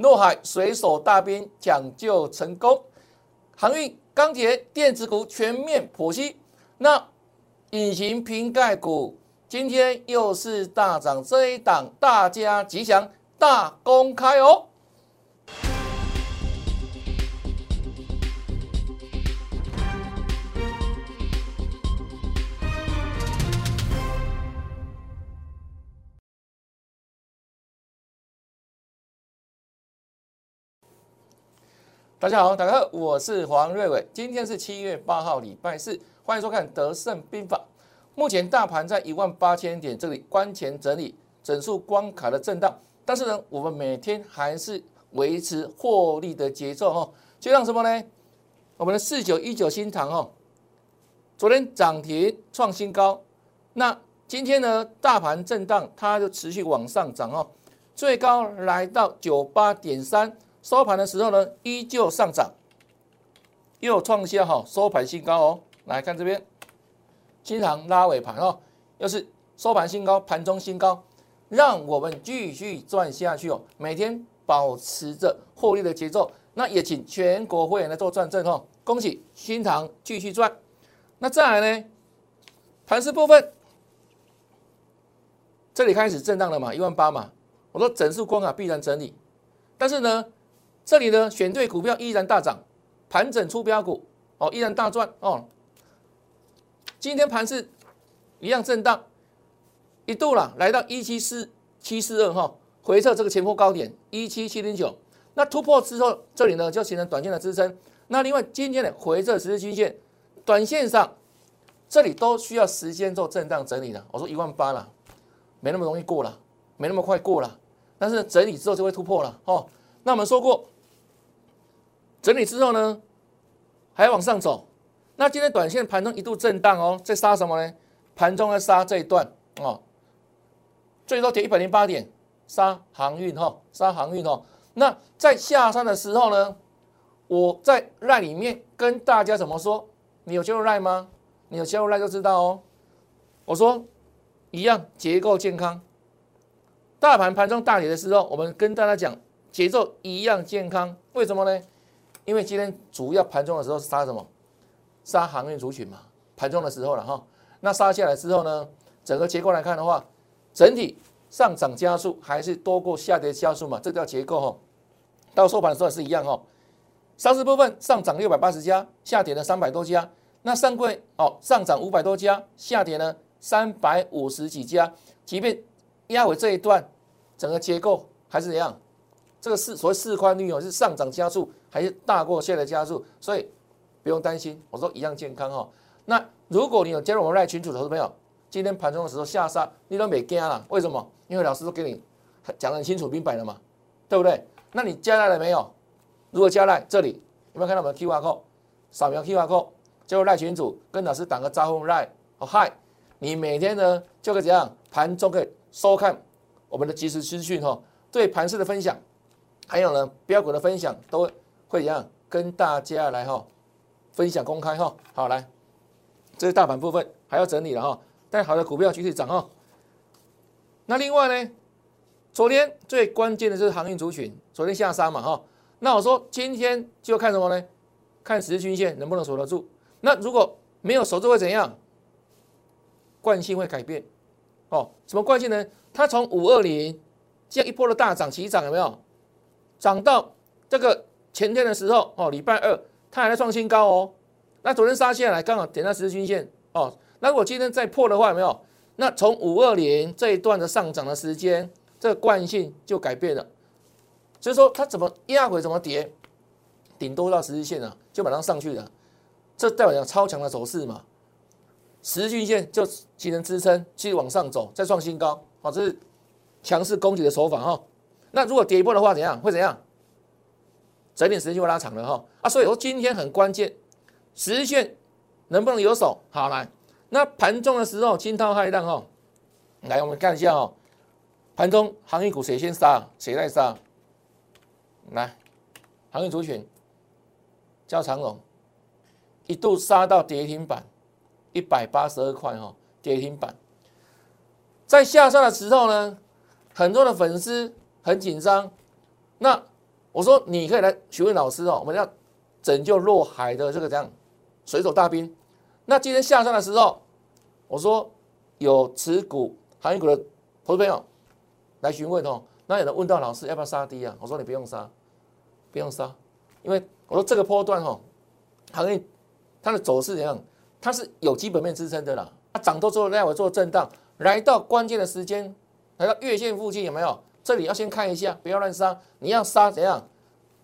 诺海水手大兵抢救成功，航运、钢铁、电子股全面剖析。那隐形瓶盖股今天又是大涨，这一档大家吉祥大公开哦。大家好，大家好，我是黄瑞伟。今天是七月八号，礼拜四，欢迎收看《德胜兵法》。目前大盘在一万八千点这里关前整理，整数关卡的震荡，但是呢，我们每天还是维持获利的节奏哈。就像什么呢？我们的四九一九新塘哦，昨天涨停创新高，那今天呢，大盘震荡，它就持续往上涨哦，最高来到九八点三。收盘的时候呢，依旧上涨，又创下哈收盘新高哦。来看这边，经常拉尾盘哦，又是收盘新高，盘中新高，让我们继续赚下去哦。每天保持着获利的节奏，那也请全国会员来做转正哦。恭喜新塘继续赚。那再来呢，盘势部分，这里开始震荡了嘛，一万八嘛。我说整数关卡必然整理，但是呢。这里呢，选对股票依然大涨，盘整出标股哦，依然大赚哦。今天盘是一样震荡，一度了来到一七四七四二哈，回撤这个前波高点一七七零九，那突破之后，这里呢就形成短线的支撑。那另外今天的回撤十日均线，短线上这里都需要时间做震荡整理的。我说一万八了，没那么容易过了，没那么快过了，但是整理之后就会突破了哦。那我们说过。整理之后呢，还往上走。那今天短线盘中一度震荡哦，在杀什么呢？盘中在杀这一段哦，最多跌一百零八点，杀航运哈，杀航运哦。那在下山的时候呢，我在赖里面跟大家怎么说？你有加入赖吗？你有加入赖就知道哦。我说一样结构健康，大盘盘中大跌的时候，我们跟大家讲节奏一样健康，为什么呢？因为今天主要盘中的时候是杀什么？杀航运族群嘛。盘中的时候了哈，那杀下来之后呢，整个结构来看的话，整体上涨加速还是多过下跌加速嘛，这叫结构哈。到收盘的时候是一样哈。上市部分上涨六百八十家，下跌了三百多家。那上柜哦，上涨五百多家，下跌呢三百五十几家。即便压尾这一段，整个结构还是怎样？这个市所谓市宽率哦，是上涨加速。还是大过线的加速，所以不用担心。我说一样健康哈。那如果你有加入我们赖群组的投资朋友，今天盘中的时候下杀，你都没惊了。为什么？因为老师都给你讲得很清楚明白了嘛，对不对？那你加赖了没有？如果加赖，这里有没有看到我们的 Q R code？扫描 Q R code，加入赖群组，跟老师打个招呼赖哦嗨。你每天呢就可以怎样？盘中可以收看我们的即时资讯哈，对盘式的分享，还有呢标股的分享都。会一样跟大家来哈分享公开哈好来，这是大盘部分还要整理了哈，但好的股票继续涨哈。那另外呢，昨天最关键的就是航运族群，昨天下杀嘛哈。那我说今天就看什么呢？看十日均线能不能守得住。那如果没有守住会怎样？惯性会改变哦。什么惯性呢？它从五二零这样一波的大涨起涨有没有？涨到这个。前天的时候哦，礼拜二它还在创新高哦。那昨天杀下来刚好点到十日均线哦。那如果今天再破的话，有没有？那从五二零这一段的上涨的时间，这个惯性就改变了。所以说它怎么压回怎么跌，顶多到十日线啊，就马上上去了。这代表超强的走势嘛。十日均线就形成支撑，继续往上走，再创新高。好，这是强势攻击的手法哈。那如果跌一波的话，怎样？会怎样？整点时间就拉长了哈啊，所以说今天很关键，十日线能不能有手？好来，那盘中的时候惊涛骇浪哈，来我们看一下哦，盘中航运股谁先杀？谁在杀？来，航运族群，叫长龙，一度杀到跌停板一百八十二块哈，跌停板，在下杀的时候呢，很多的粉丝很紧张，那。我说你可以来询问老师哦，我们要拯救落海的这个这样水手大兵。那今天下山的时候，我说有持股航运股的投资朋友来询问哦。那有人问到老师要不要杀低啊？我说你不用杀，不用杀，因为我说这个波段哈，航运它的走势怎样？它是有基本面支撑的啦。它涨多之后，待会做震荡，来到关键的时间，来到月线附近有没有？这里要先看一下，不要乱杀。你要杀怎样？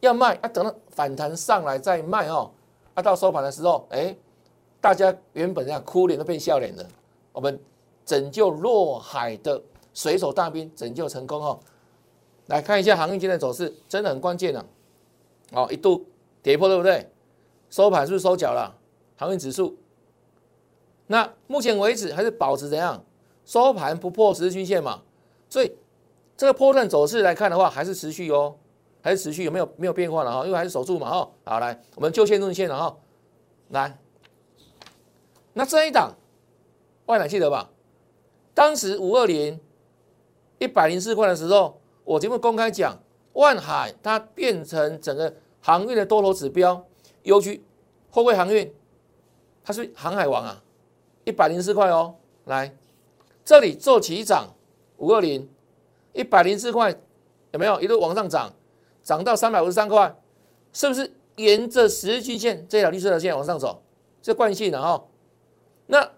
要卖要等到反弹上来再卖哦。啊，到收盘的时候，哎，大家原本这样哭脸都变笑脸了。我们拯救落海的水手大兵拯救成功哦。来看一下航运今天的走势，真的很关键啊。哦，一度跌破对不对？收盘是不是收脚了？航运指数。那目前为止还是保持怎样？收盘不破十日均线嘛，所以这个波段走势来看的话，还是持续哦，还是持续，有没有没有变化了哈？因为还是守住嘛哈。好，来我们就线论线了哈。来，那这一档万海记得吧？当时五二零一百零四块的时候，我节目公开讲，万海它变成整个航运的多头指标，尤其货柜航运，它是航海王啊。一百零四块哦，来这里做起涨五二零，一百零四块有没有一路往上涨，涨到三百五十三块，是不是沿着十日均线这条绿色的线往上走？这惯性的哈。那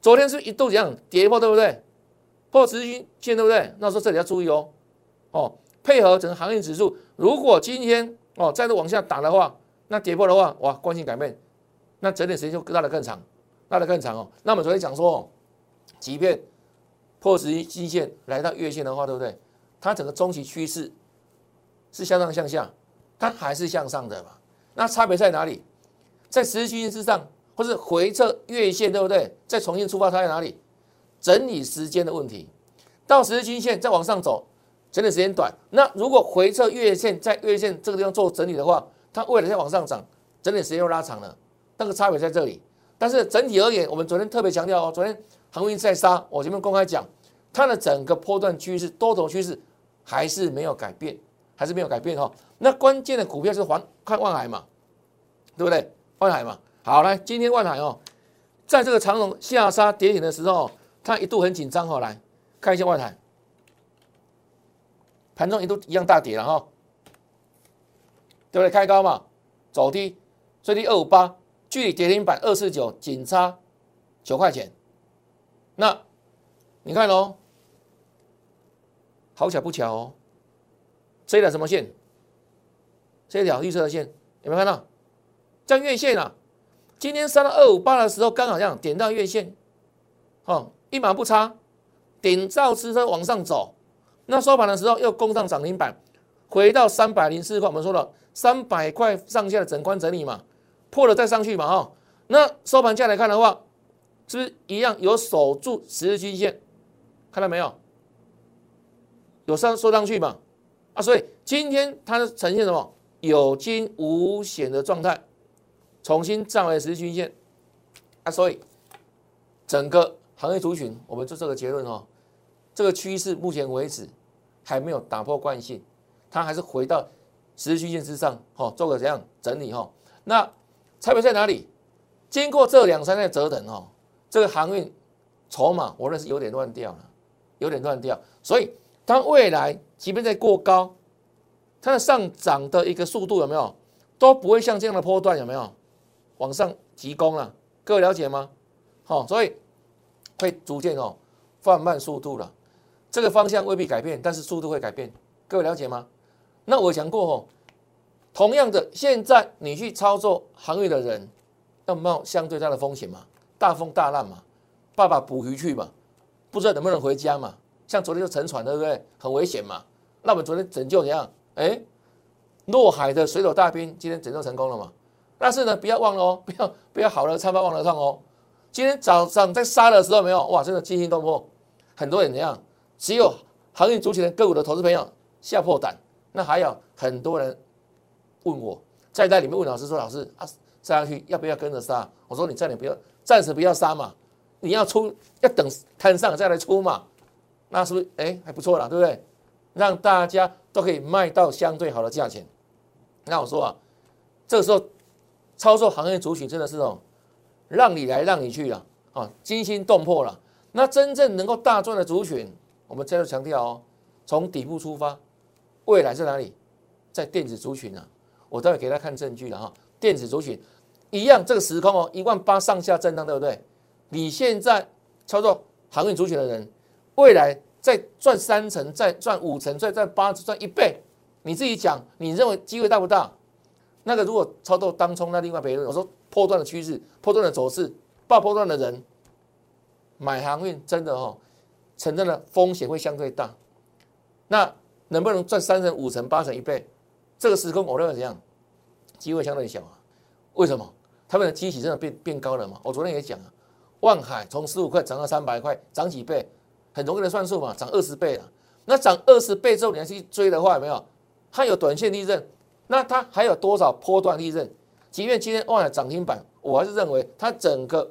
昨天是一度这样跌破，对不对？破十日均线，对不对？那说这里要注意哦，哦，配合整个行业指数，如果今天哦再度往下打的话，那跌破的话，哇，惯性改变，那整理时间就拉得更长。拉得更长哦。那我们昨天讲说，即便破十均线来到月线的话，对不对？它整个中期趋势是向上向下，它还是向上的嘛？那差别在哪里？在十日均线之上，或是回撤月线，对不对？再重新出发，它在哪里？整理时间的问题。到十日均线再往上走，整理时间短。那如果回撤月线，在月线这个地方做整理的话，它为了再往上涨，整理时间又拉长了。那个差别在这里。但是整体而言，我们昨天特别强调哦，昨天航运在杀，我前面公开讲，它的整个波段趋势、多头趋势还是没有改变，还是没有改变哈。那关键的股票是环看万海嘛，对不对？万海嘛，好来，今天万海哦，在这个长龙下杀跌停的时候，它一度很紧张哈，来看一下万海，盘中一度一样大跌了哈，对不对？开高嘛，走低，最低二五八。距离跌停板二四九，仅差九块钱。那你看喽，好巧不巧哦，这条什么线？这条绿色的线有没有看到？叫月线啊！今天杀到二五八的时候，刚好这样点到月线，哦，一码不差，顶照支撑往上走。那收盘的时候又攻上涨停板，回到三百零四块。我们说了，三百块上下的整宽整理嘛。破了再上去嘛，哈，那收盘价来看的话，是不是一样有守住十日均线？看到没有？有上收上去嘛？啊，所以今天它呈现什么有惊无险的状态，重新站回十日均线啊，所以整个行业族群，我们做这个结论哦，这个趋势目前为止还没有打破惯性，它还是回到十日均线之上，哈，做个怎样整理哈？那。差别在哪里？经过这两三天折腾哦，这个航运筹码我认是有点乱掉了，有点乱掉。所以它未来即便在过高，它的上涨的一个速度有没有都不会像这样的波段有没有往上急攻了？各位了解吗？好，所以会逐渐哦放慢速度了。这个方向未必改变，但是速度会改变。各位了解吗？那我讲过哦。同样的，现在你去操作行业的人，要冒相对大的风险嘛？大风大浪嘛？爸爸捕鱼去嘛？不知道能不能回家嘛？像昨天就沉船，对不对？很危险嘛？那我们昨天拯救怎样？哎，落海的水手大兵今天拯救成功了嘛？但是呢，不要忘了哦，不要不要好了唱吧忘了唱哦。今天早上在杀的时候没有哇，真的惊心动魄，很多人怎样？只有航运主体的个股的投资朋友吓破胆，那还有很多人。问我，在在里面问老师说：“老师啊，杀下去要不要跟着杀？”我说：“你暂时不要，暂时不要杀嘛，你要出要等摊上再来出嘛，那是不是哎还不错了，对不对？让大家都可以卖到相对好的价钱。那我说啊，这个时候操作行业族群真的是哦，让你来让你去了啊，惊心动魄了。那真正能够大赚的族群，我们再次强调哦，从底部出发，未来在哪里？在电子族群啊，我待会给大家看证据了哈。电子族群一样，这个时空哦，一万八上下震荡，对不对？你现在操作航运族群的人，未来再赚三成，再赚五成，再赚八成，赚一倍，你自己讲，你认为机会大不大？那个如果操作当冲，那另外别人。我说破断的趋势，破断的走势，爆破断的人。买航运真的哦，承认的风险会相对大，那能不能赚三成、五成、八成、一倍？这个时空我认为怎样？机会相对小啊。为什么？他们的基期真的变变高了嘛？我昨天也讲啊，万海从十五块涨到三百块，涨几倍？很容易的算数嘛，涨二十倍了。那涨二十倍之后，你要去追的话，有没有？它有短线利润，那它还有多少波段利润？即便今天忘了涨停板，我还是认为它整个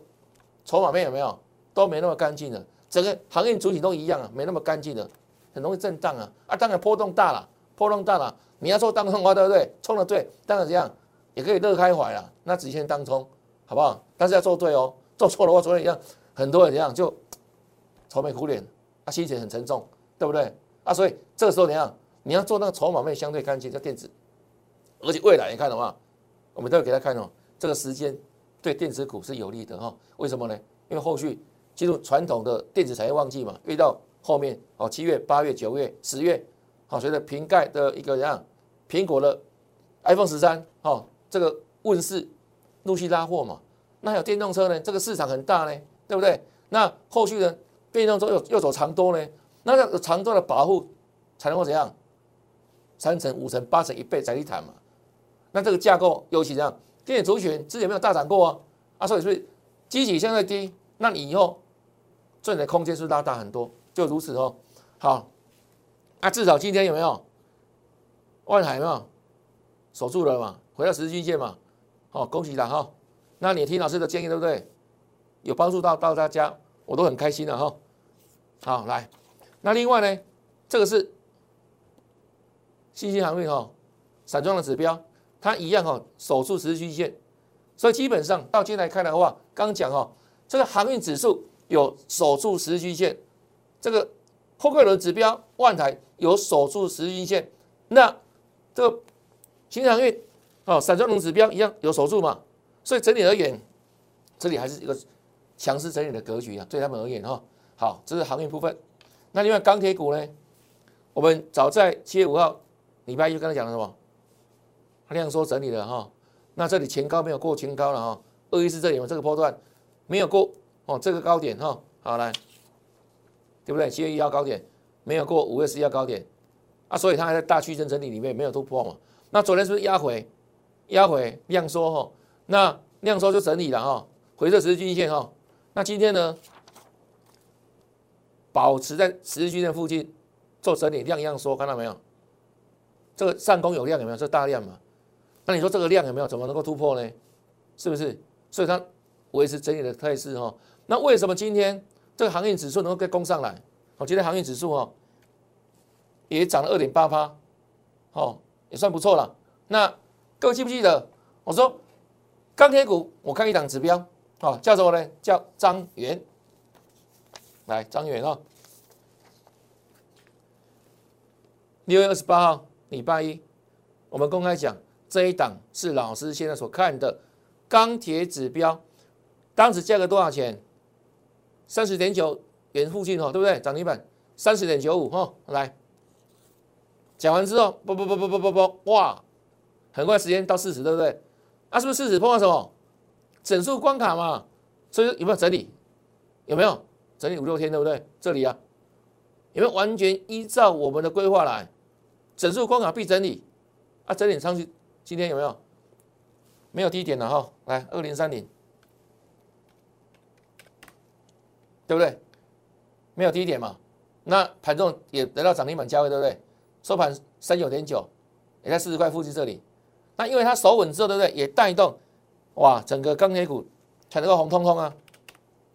筹码面有没有？都没那么干净的，整个行业主体都一样啊，没那么干净的，很容易震荡啊啊！当然波动大了，波动大了，你要做当冲啊对不对？冲的对，当然这样也可以乐开怀了，那直接当冲好不好？但是要做对哦，做错的话，昨天一样，很多人一样就愁眉苦脸，啊，心情很沉重，对不对？啊，所以这个时候怎样？你要做那个筹码面相对干净，叫电子，而且未来你看的话，我们都要给他看哦，这个时间对电子股是有利的哈？为什么呢？因为后续。进入传统的电子产业旺季嘛，越到后面哦，七月、八月、九月、十月，好，随着瓶盖的一个怎样，苹果的 iPhone 十三，哦，这个问世，陆续拉货嘛。那还有电动车呢，这个市场很大呢，对不对？那后续呢，变动之后又又走长多呢，那要长多的保护才能够怎样，三成、五成、八成、一倍在一谈嘛。那这个架构尤其这样，电子族群之前没有大涨过啊，啊，所以是基企相对低，那你以后。赚的空间是拉大很多，就如此哦。好，那至少今天有没有万海嘛守住了嘛，回到十字均线嘛。好，恭喜了哈。那你听老师的建议对不对？有帮助到到大家，我都很开心的哈。好，来，那另外呢，这个是信息航运哈，散装的指标，它一样哈守住十日均线，所以基本上到今天来看的话，刚讲哈，这个航运指数。有守住十均线，这个后克伦指标万台有守住十均线，那这个新航运哦，散装龙指标一样有守住嘛？所以整体而言，这里还是一个强势整理的格局啊，对他们而言哈。好，这是航运部分。那另外钢铁股呢？我们早在七月五号礼拜一就跟他讲了什么？量缩整理了哈。那这里前高没有过前高了哈，二一四这里有这个波段没有过。哦，这个高点哈，好来，对不对？七月一号高点没有过，五月十一号高点啊，所以它还在大区间整理里面没有突破嘛。那昨天是不是压回？压回量缩哈，那量缩就整理了哈，回撤十字均线哈。那今天呢，保持在十字均线附近做整理，量一样缩，看到没有？这个上攻有量有没有？这大量嘛？那你说这个量有没有？怎么能够突破呢？是不是？所以它维持整理的态势哈。那为什么今天这个行业指数能够跟攻上来？哦，今天行业指数哦也涨了二点八趴，哦也算不错了。那各位记不记得我说钢铁股？我看一档指标，哦叫什么呢？叫张元。来，张远哦，六月二十八号礼拜一，我们公开讲这一档是老师现在所看的钢铁指标，当时价格多少钱？三十点九元附近哦，对不对？涨停板三十点九五哈，来讲完之后，不不不不不不不，哇，很快时间到四十，对不对？啊，是不是四十碰到什么整数关卡嘛？所以有没有整理？有没有整理五六天，对不对？这里啊，有没有完全依照我们的规划来？整数关卡必整理啊，整理上去，今天有没有？没有低点了哈，来二零三零。对不对？没有低点嘛？那盘中也得到涨停板价位，对不对？收盘三九点九，也在四十块附近这里。那因为它守稳之后，对不对？也带动哇，整个钢铁股才能够红彤彤啊，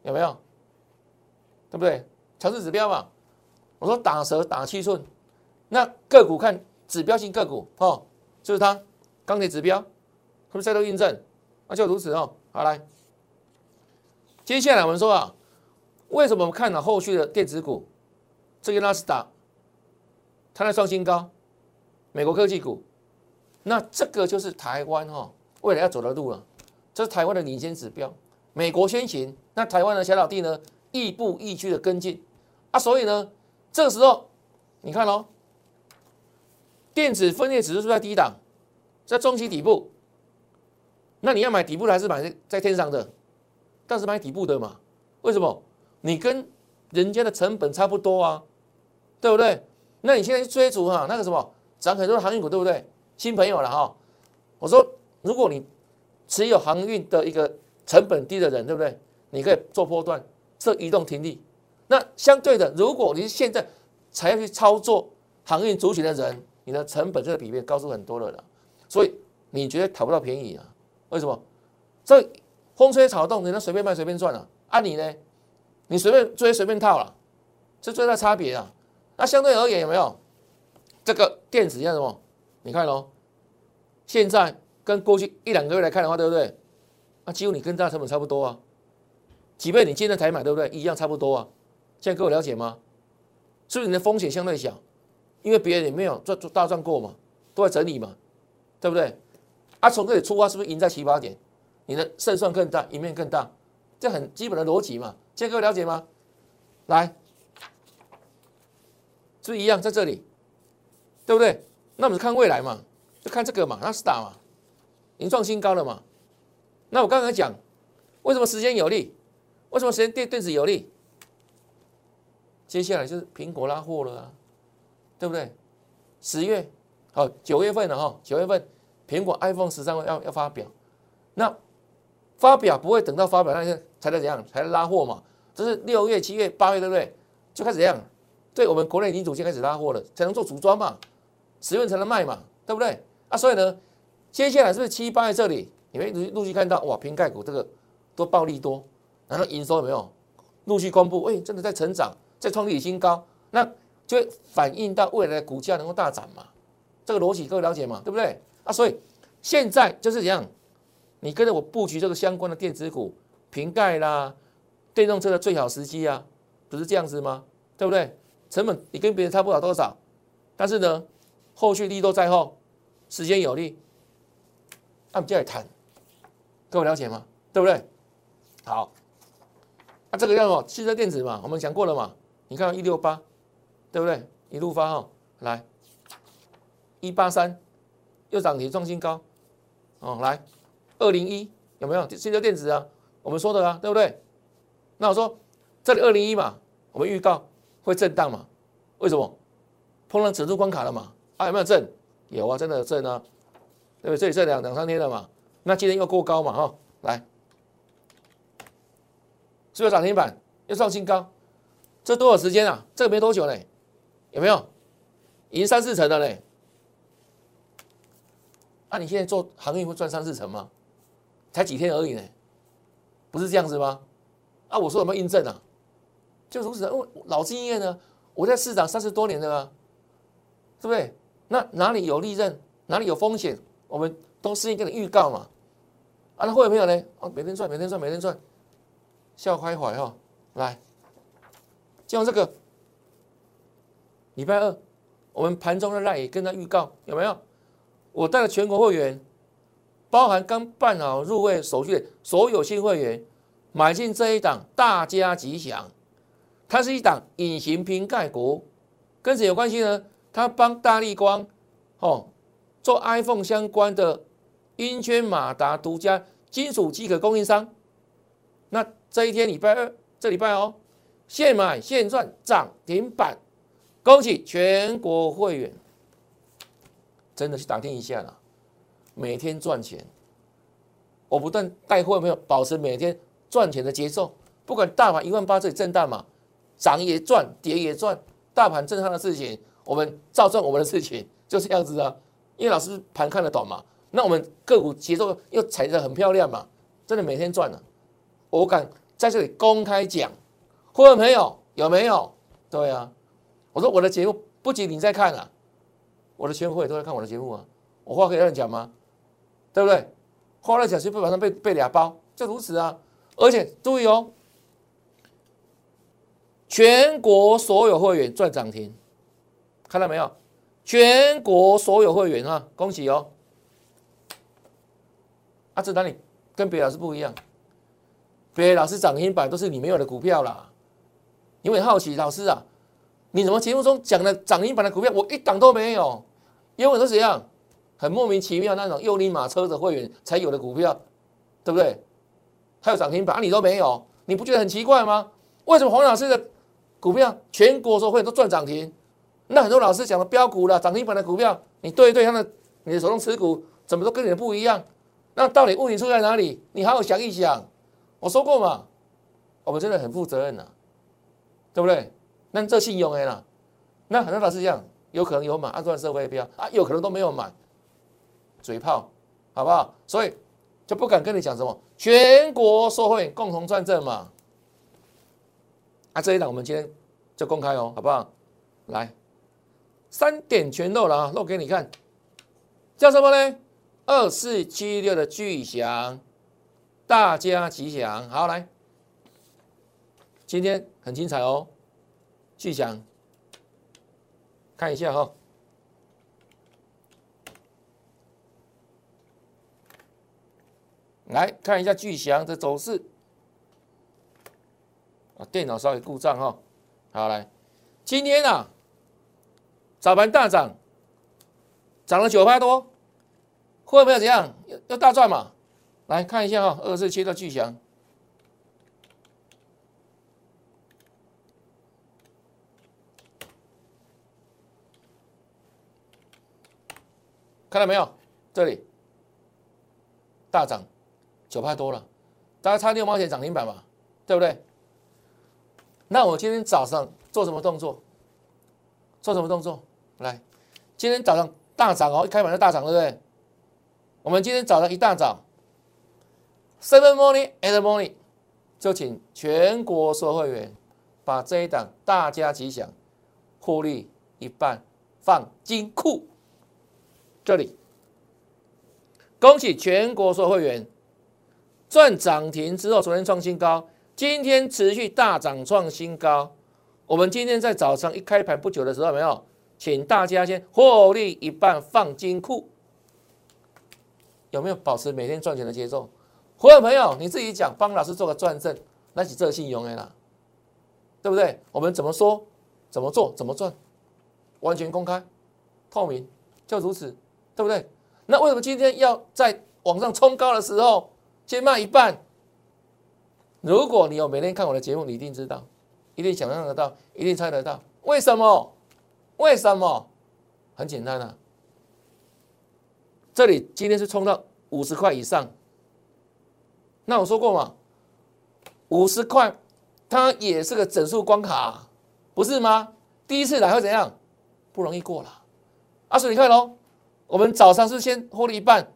有没有？对不对？强势指标嘛。我说打蛇打七寸，那个股看指标性个股哦，就是它钢铁指标，是不是再度印证？那就如此哦。好来，接下来我们说啊，为什么我们看了后续的电子股？这个纳斯达它在创新高，美国科技股，那这个就是台湾哈未来要走的路了。这是台湾的领先指标，美国先行，那台湾的小老弟呢，亦步亦趋的跟进啊。所以呢，这个时候你看哦，电子分裂指数是在低档，在中期底部。那你要买底部的还是买在天上的？但是买底部的嘛？为什么？你跟人家的成本差不多啊，对不对？那你现在去追逐哈那个什么涨很多的航运股，对不对？新朋友了哈，我说如果你。持有航运的一个成本低的人，对不对？你可以做波段这移动停利。那相对的，如果你是现在才要去操作航运主体的人，你的成本这个比例高出很多了的，所以你觉得讨不到便宜啊？为什么？这风吹草动，你能随便卖随便赚啊？按你呢？你随便追随便套了，这最大差别啊。那相对而言有没有这个电子像什么？你看喽，现在。跟过去一两个月来看的话，对不对？那几乎你跟大成本差不多啊，几倍你今天才买，对不对？一样差不多啊。现在各位了解吗？是不是你的风险相对小？因为别人也没有赚大赚过嘛，都在整理嘛，对不对？啊，从这里出发是不是赢在起跑点？你的胜算更大，赢面更大，这很基本的逻辑嘛。现在各位了解吗？来，是不是一样在这里？对不对？那我们看未来嘛，就看这个嘛，那是大嘛。已经创新高了嘛？那我刚才讲，为什么时间有利？为什么时间电电子有利？接下来就是苹果拉货了啊，对不对？十月，好，九月份了哈，九月份苹果 iPhone 十三要要发表，那发表不会等到发表那天才来怎样，才拉货嘛？这是六月、七月、八月，对不对？就开始这样，对我们国内零组件开始拉货了，才能做组装嘛，十月才能卖嘛，对不对？啊，所以呢？接下来是不是七八在这里？你们陆陆续看到哇，瓶盖股这个都暴利多，然后营收有没有陆续公布？哎，真的在成长，在创历史新高，那就会反映到未来的股价能够大涨嘛？这个逻辑各位了解吗？对不对？啊，所以现在就是怎样？你跟着我布局这个相关的电子股、瓶盖啦、电动车的最好时机啊，不是这样子吗？对不对？成本你跟别人差不了多少，但是呢，后续利多在后，时间有利。那我们就来谈，各位了解吗？对不对？好，这个叫什么？汽车电子嘛，我们讲过了嘛。你看一六八，对不对？一路发哈，来一八三又涨停创新高，哦，来二零一有没有汽车电子啊？我们说的啊，对不对？那我说这里二零一嘛，我们预告会震荡嘛？为什么？碰到指数关卡了嘛？啊，有没有震？有啊，真的有震啊。对不对？这里这两两三天了嘛，那今天又过高嘛，哈，来，是不是涨停板又创新高？这多少时间啊？这个没多久嘞，有没有？已经三四成了嘞。那你现在做航运会赚三四成吗？才几天而已呢，不是这样子吗？啊，我说有没有印证啊？就如此，哦，老经验呢，我在市场三十多年的啊，对不对？那哪里有利润，哪里有风险？我们都事先给你预告嘛，啊，那会有没有呢？哦，每天赚，每天赚，每天赚，笑开怀哈！来，就这个礼拜二，我们盘中的赖也跟他预告，有没有？我带了全国会员，包含刚办好入会手续的所有新会员，买进这一档，大家吉祥。它是一档隐形瓶盖股，跟谁有关系呢？它帮大力光，哦。做 iPhone 相关的英圈马达独家金属机壳供应商，那这一天礼拜二，这礼拜哦，现买现赚涨停板，恭喜全国会员，真的去打听一下啦，每天赚钱，我不断带货没有保持每天赚钱的节奏，不管大盘一万八这里震荡嘛，涨也赚，跌也赚，大盘震荡的事情，我们照赚我们的事情，就这样子啊。因为老师盘看得懂嘛，那我们个股节奏又踩得很漂亮嘛，真的每天赚了。我敢在这里公开讲，会员朋友有没有？对啊，我说我的节目不仅你在看啊，我的全会都在看我的节目啊。我话可以乱讲吗？对不对？花了小钱不马上被被俩包，就如此啊！而且注意哦，全国所有会员赚涨停，看到没有？全国所有会员啊，恭喜哦！啊，这哪里跟别的老师不一样？别老师涨停板都是你没有的股票啦。你会好奇，老师啊，你怎么节目中讲的涨停板的股票，我一档都没有？因为都是怎样，很莫名其妙那种用力马车的会员才有的股票，对不对？还有涨停板，你都没有，你不觉得很奇怪吗？为什么黄老师的股票全国所有会都赚涨停？那很多老师讲的标股了，涨停板的股票，你对一对，他的你的手中持股怎么都跟你的不一样？那到底问题出在哪里？你好好想一想。我说过嘛，我们真的很负责任呐，对不对？那这信用哎啦，那很多老师讲，有可能有买，按照社会标啊，有可能都没有买，嘴炮，好不好？所以就不敢跟你讲什么全国社会共同赚证嘛。啊，这一档我们今天就公开哦，好不好？来。三点全漏了啊，漏给你看，叫什么呢？二四七六的巨响，大家吉祥。好来，今天很精彩哦，巨祥，看一下哈，来看一下巨祥的走势。啊，电脑稍微故障哈，好来，今天啊。早盘大涨，涨了九块多，会不会怎样？要要大赚嘛？来看一下哈，二四七的巨翔，看到没有？这里大涨九块多了，大概差六毛钱涨停板嘛，对不对？那我今天早上做什么动作？做什么动作？来，今天早上大涨哦，一开盘就大涨，对不对？我们今天早上一大早，seven morning eight morning，就请全国所会员把这一档大家吉祥获利一半放金库。这里，恭喜全国所会员赚涨停之后，昨天创新高，今天持续大涨创新高。我们今天在早上一开盘不久的时候，没有？请大家先获利一半放金库，有没有保持每天赚钱的节奏？伙伴朋友，你自己讲，帮老师做个转正，那是这信用的啦，对不对？我们怎么说，怎么做，怎么赚，完全公开、透明，就如此，对不对？那为什么今天要在往上冲高的时候先卖一半？如果你有每天看我的节目，你一定知道，一定想象得到，一定猜得到，为什么？为什么？很简单啊，这里今天是冲到五十块以上，那我说过嘛，五十块它也是个整数关卡，不是吗？第一次来会怎样？不容易过了。阿水，你看喽，我们早上是先获利一半，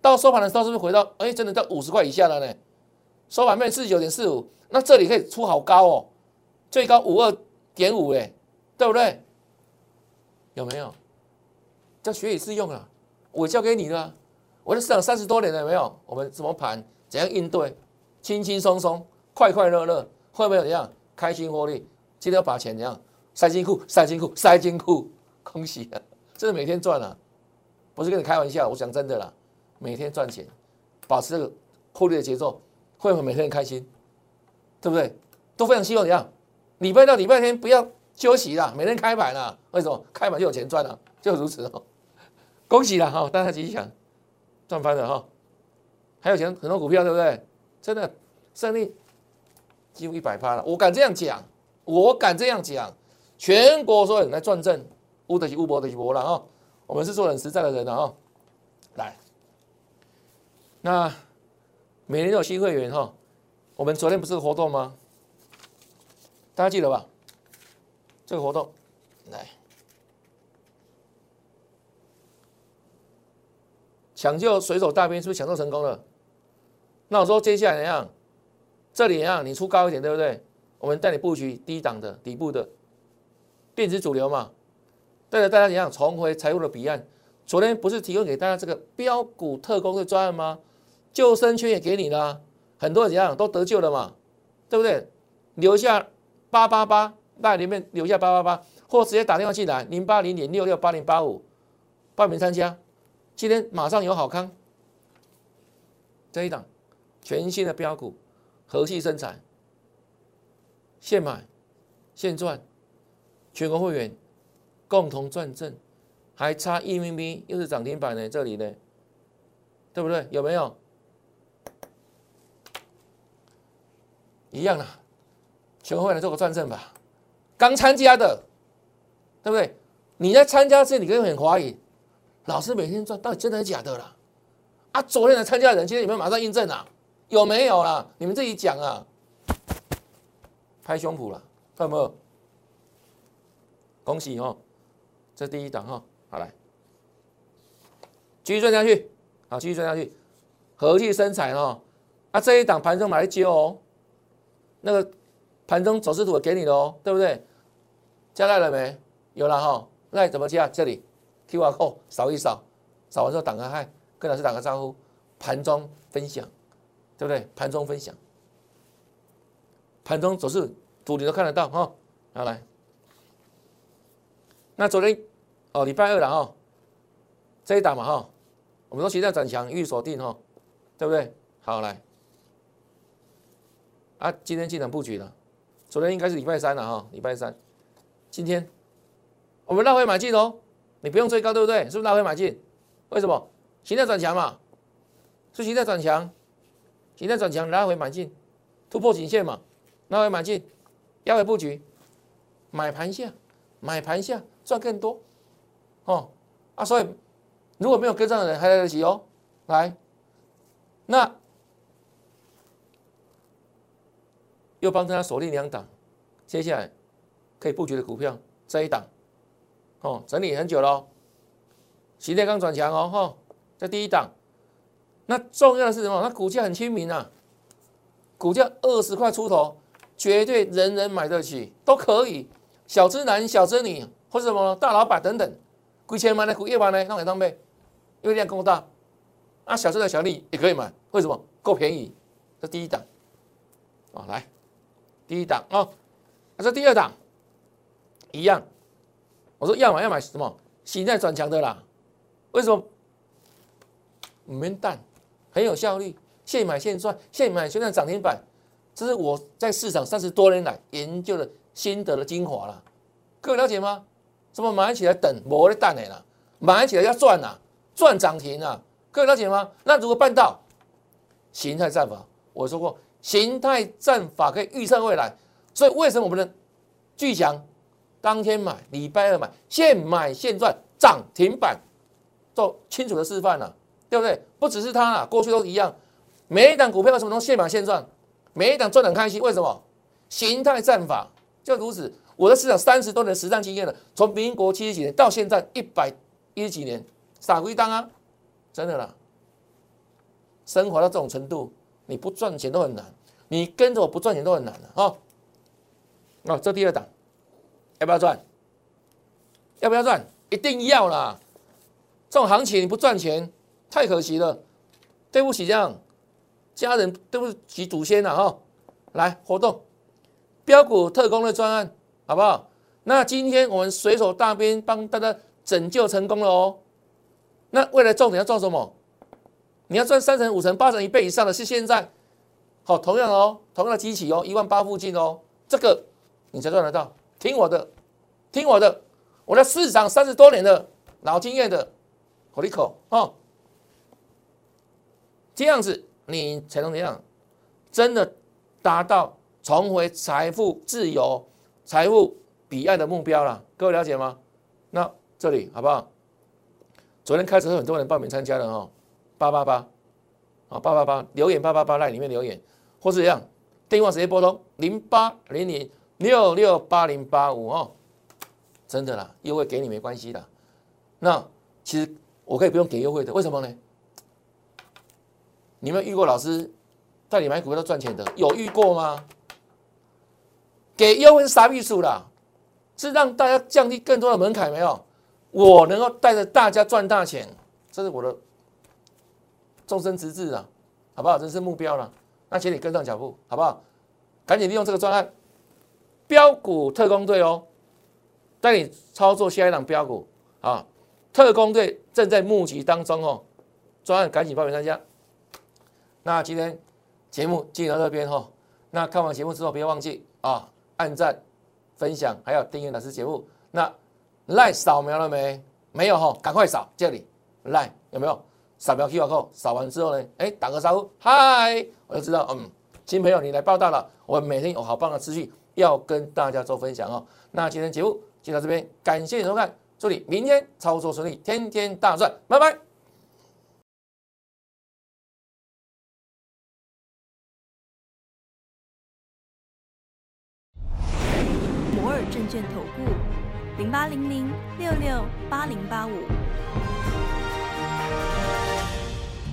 到收盘的时候是不是回到？哎，真的到五十块以下了呢？收盘面四十九点四五，那这里可以出好高哦，最高五二点五哎，对不对？有没有？叫学以致用啊！我教给你的，我在市场三十多年了，有没有？我们怎么盘？怎样应对？轻轻松松，快快乐乐，会不会怎样？开心获利？记得要把钱怎样？塞金库，塞金库，塞金库！恭喜啊！这是每天赚啊，不是跟你开玩笑，我讲真的啦，每天赚钱，保持这个获利的节奏，会不会每天开心？对不对？都非常希望怎样？礼拜六、礼拜天不要。休息啦，每天开盘啦，为什么开盘就有钱赚了？就如此哦，恭喜了哈，大家吉祥，赚翻了哈，还有钱很多股票对不对？真的胜利几乎一百趴了，我敢这样讲，我敢这样讲，全国所有人来赚正，乌德西乌博德西博了啊，我们是做很实在的人了哈，来，那每年都有新会员哈，我们昨天不是活动吗？大家记得吧？这个活动来抢救水手大兵，是不是抢救成功了？那我说接下来怎样？这里啊，你出高一点，对不对？我们带你布局低档的底部的电子主流嘛，带着大家怎样重回财务的彼岸，昨天不是提供给大家这个标股特工的专案吗？救生圈也给你了，很多人怎样都得救了嘛，对不对？留下八八八，那里面留下八八八，或直接打电话进来零八零零六六八零八五报名参加。今天马上有好康，这一档全新的标股，和气生产，现买现赚，全国会员共同赚正。还差一咪咪，又是涨停板呢，这里呢，对不对？有没有？一样啊，全会来做个转正吧。刚参加的，对不对？你在参加这，你可能很怀疑，老师每天赚到底真的是假的啦？啊，昨天来参加的人，今天有没有马上印证啊？有没有啦？你们自己讲啊，拍胸脯了，看到没有？恭喜哦，这第一档哈。好来，继续赚下去，好，继续赚下去，和气生财哦。啊，这一档盘中买来接哦，那个盘中走势图给你的哦，对不对？加赖了没？有了哈。那怎么加？这里 Q R code 扫一扫，扫完之后打个嗨，跟老师打个招呼，盘中分享，对不对？盘中分享，盘中走势图你都看得到哈。好来，那昨天。哦，礼拜二了哈，这一档嘛哈，我们说期待转强，预锁定哈，对不对？好来，啊，今天进场布局了，昨天应该是礼拜三了哈，礼拜三，今天我们拉回买进哦，你不用追高对不对？是不是拉回买进？为什么？形态转强嘛，是形态转强，形态转强拉回买进，突破颈线嘛，拉回买进，压回布局，买盘下，买盘下赚更多。哦，啊，所以如果没有跟上的人还来得及哦。来，那又帮他锁定两档，接下来可以布局的股票这一档，哦，整理很久了，形态刚转强哦，哈，在第一档。那重要的是什么？那股价很亲民啊，股价二十块出头，绝对人人买得起，都可以，小资男、小资女或者什么大老板等等。几千万的股，一万呢，让给当呗，因为量够大，啊，小资的小利也可以买，为什么？够便宜，这第一档，啊，来，第一档啊，这第二档，一样，我说要买要买什么？形态转强的啦，为什么？没蛋，很有效率，现买现赚，现买现赚涨停板，这是我在市场三十多年来研究的心得的精华了，各位了解吗？怎么买起来等磨的蛋呢？啦，买起来要赚呐，赚涨停啊！各位了解吗？那如果办到形态战法，我说过形态战法可以预测未来，所以为什么我们的巨强当天买，礼拜二买，现买现赚涨停板，做清楚的示范了，对不对？不只是它啊，过去都一样，每一档股票为什么能现买现赚？每一档赚很开心，为什么？形态战法就如此。我的市场三十多年实战经验了，从民国七十几年到现在一百一十几年，傻龟当啊，真的啦，生活到这种程度，你不赚钱都很难，你跟着我不赚钱都很难的哈。哦，这第二档要不要赚？要不要赚？一定要啦！这种行情你不赚钱太可惜了，对不起这样家人，对不起祖先了哈。来活动标股特工的专案。好不好？那今天我们水手大兵帮大家拯救成功了哦。那未来重点要做什么？你要赚三成、五成、八成、一倍以上的是现在。好，同样哦，同样的机器哦，一万八附近哦，这个你才赚得到。听我的，听我的，我在市场三十多年的老经验的口里口哦，这样子你才能怎样？真的达到重回财富自由。财富彼岸的目标了，各位了解吗？那这里好不好？昨天开始很多人报名参加了哈，八八八，啊八八八留言八八八在里面留言，或是这样电话直接拨通零八零零六六八零八五哦，真的啦，优惠给你没关系的。那其实我可以不用给优惠的，为什么呢？你们遇过老师带你买股票都赚钱的，有遇过吗？给优惠是啥意思啦？是让大家降低更多的门槛没有？我能够带着大家赚大钱，这是我的终身职志啊，好不好？人生目标了，那请你跟上脚步，好不好？赶紧利用这个专案，标股特工队哦，带你操作下一档标股啊！特工队正在募集当中哦，专案赶紧报名参加。那今天节目进到这边哈，那看完节目之后，不要忘记啊，按赞、分享，还有订阅老师节目。那 LINE 扫描了没？没有哈，赶快扫这里 LINE 有没有？扫描 QR code，扫完之后呢，哎，打个招呼，嗨，我就知道，嗯，新朋友你来报道了。我每天有好棒的资讯要跟大家做分享哦。那今天节目就到这边，感谢收看，祝你明天操作顺利，天天大赚，拜拜。摩尔证券投顾。零八零零六六八零八五。